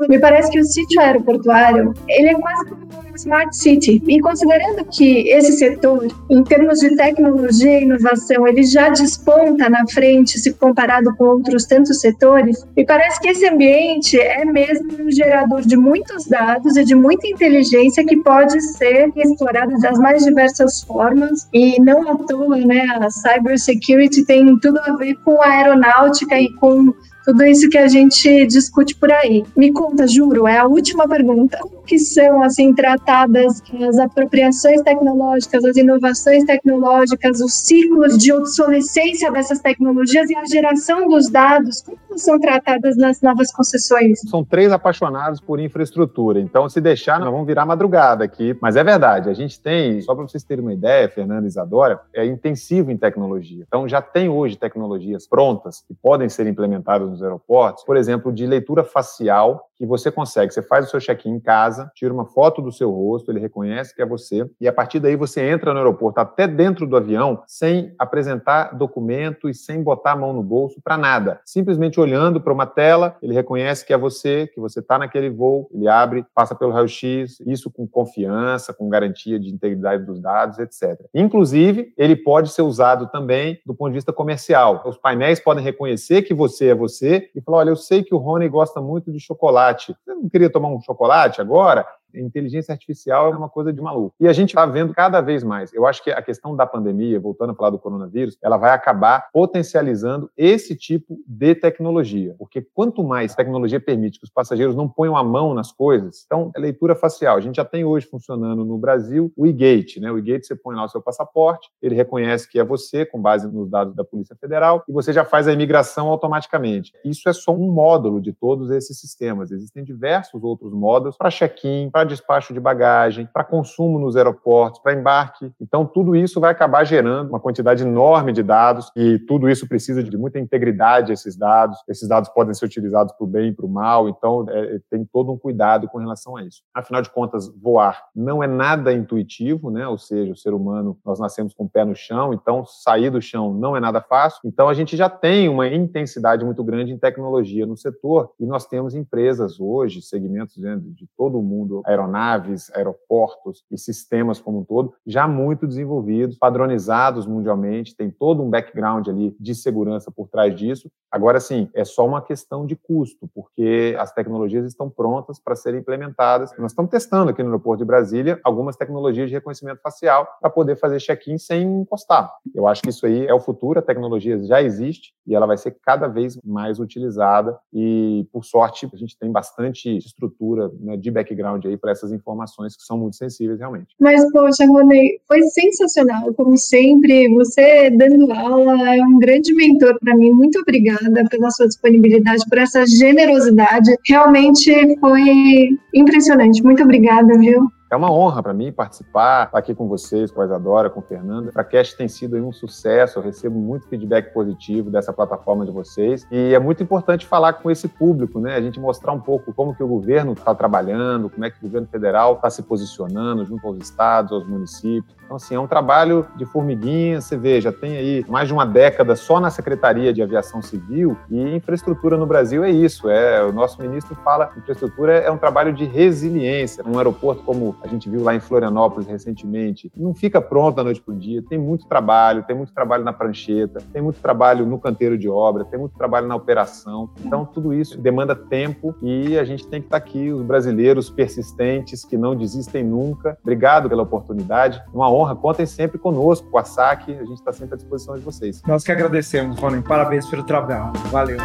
Me parece que o sítio aeroportuário ele é quase como Smart City. E considerando que esse setor, em termos de tecnologia e inovação, ele já desponta na frente se comparado com outros tantos setores, me parece que esse ambiente é mesmo um gerador de muitos dados e de muita inteligência que pode ser explorado das mais diversas formas. E não à toa, né, a cybersecurity tem tudo a ver com a aeronáutica e com tudo isso que a gente discute por aí. Me conta, juro, é a última pergunta. Que são assim tratadas as apropriações tecnológicas, as inovações tecnológicas, os ciclos de obsolescência dessas tecnologias e a geração dos dados? Como são tratadas nas novas concessões? São três apaixonados por infraestrutura. Então, se deixar, nós vamos virar madrugada aqui. Mas é verdade, a gente tem, só para vocês terem uma ideia, Fernanda e Isadora, é intensivo em tecnologia. Então, já tem hoje tecnologias prontas que podem ser implementadas nos aeroportos, por exemplo, de leitura facial, que você consegue. Você faz o seu check-in em casa, tira uma foto do seu rosto, ele reconhece que é você, e a partir daí você entra no aeroporto até dentro do avião sem apresentar documento e sem botar a mão no bolso para nada. Simplesmente olhando para uma tela, ele reconhece que é você, que você está naquele voo, ele abre, passa pelo raio-x, isso com confiança, com garantia de integridade dos dados, etc. Inclusive, ele pode ser usado também do ponto de vista comercial. Os painéis podem reconhecer que você é você você e falar: olha, eu sei que o Rony gosta muito de chocolate. Você não queria tomar um chocolate agora? agora? Inteligência artificial é uma coisa de maluco. E a gente está vendo cada vez mais. Eu acho que a questão da pandemia, voltando a falar do coronavírus, ela vai acabar potencializando esse tipo de tecnologia. Porque quanto mais tecnologia permite que os passageiros não ponham a mão nas coisas, então, é leitura facial. A gente já tem hoje funcionando no Brasil o e-gate, né? O e-gate você põe lá o seu passaporte, ele reconhece que é você, com base nos dados da Polícia Federal, e você já faz a imigração automaticamente. Isso é só um módulo de todos esses sistemas. Existem diversos outros módulos para check-in, para despacho de bagagem, para consumo nos aeroportos, para embarque. Então, tudo isso vai acabar gerando uma quantidade enorme de dados e tudo isso precisa de muita integridade esses dados. Esses dados podem ser utilizados para o bem e para o mal, então é, tem todo um cuidado com relação a isso. Afinal de contas, voar não é nada intuitivo, né? Ou seja, o ser humano, nós nascemos com o pé no chão, então sair do chão não é nada fácil. Então, a gente já tem uma intensidade muito grande em tecnologia no setor e nós temos empresas hoje, segmentos né, de todo o mundo aeronaves, aeroportos e sistemas como um todo, já muito desenvolvidos, padronizados mundialmente, tem todo um background ali de segurança por trás disso. Agora, sim, é só uma questão de custo, porque as tecnologias estão prontas para serem implementadas. Nós estamos testando aqui no aeroporto de Brasília algumas tecnologias de reconhecimento facial para poder fazer check-in sem encostar. Eu acho que isso aí é o futuro, a tecnologia já existe e ela vai ser cada vez mais utilizada e, por sorte, a gente tem bastante estrutura né, de background aí para essas informações que são muito sensíveis realmente. Mas, poxa, Ronei, foi sensacional, como sempre. Você dando aula é um grande mentor para mim. Muito obrigada pela sua disponibilidade, por essa generosidade. Realmente foi impressionante. Muito obrigada, viu? É uma honra para mim participar, estar aqui com vocês, com a Isadora, com a Fernanda. A Cast tem sido um sucesso, eu recebo muito feedback positivo dessa plataforma de vocês e é muito importante falar com esse público, né? A gente mostrar um pouco como que o governo está trabalhando, como é que o governo federal está se posicionando junto aos estados, aos municípios. Então, assim, é um trabalho de formiguinha, você vê, já tem aí mais de uma década só na Secretaria de Aviação Civil e infraestrutura no Brasil é isso, é, o nosso ministro fala, infraestrutura é um trabalho de resiliência. Um aeroporto como a gente viu lá em Florianópolis recentemente, não fica pronto da noite para o dia. Tem muito trabalho, tem muito trabalho na prancheta, tem muito trabalho no canteiro de obra, tem muito trabalho na operação. Então, tudo isso demanda tempo e a gente tem que estar aqui, os brasileiros persistentes que não desistem nunca. Obrigado pela oportunidade. Uma honra. Contem sempre conosco, com a SAC. A gente está sempre à disposição de vocês. Nós que agradecemos, Rony. Parabéns pelo trabalho. Valeu.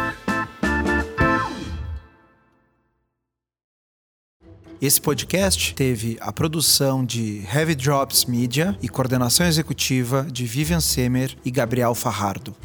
Esse podcast teve a produção de Heavy Drops Media e coordenação executiva de Vivian Semer e Gabriel Farrardo.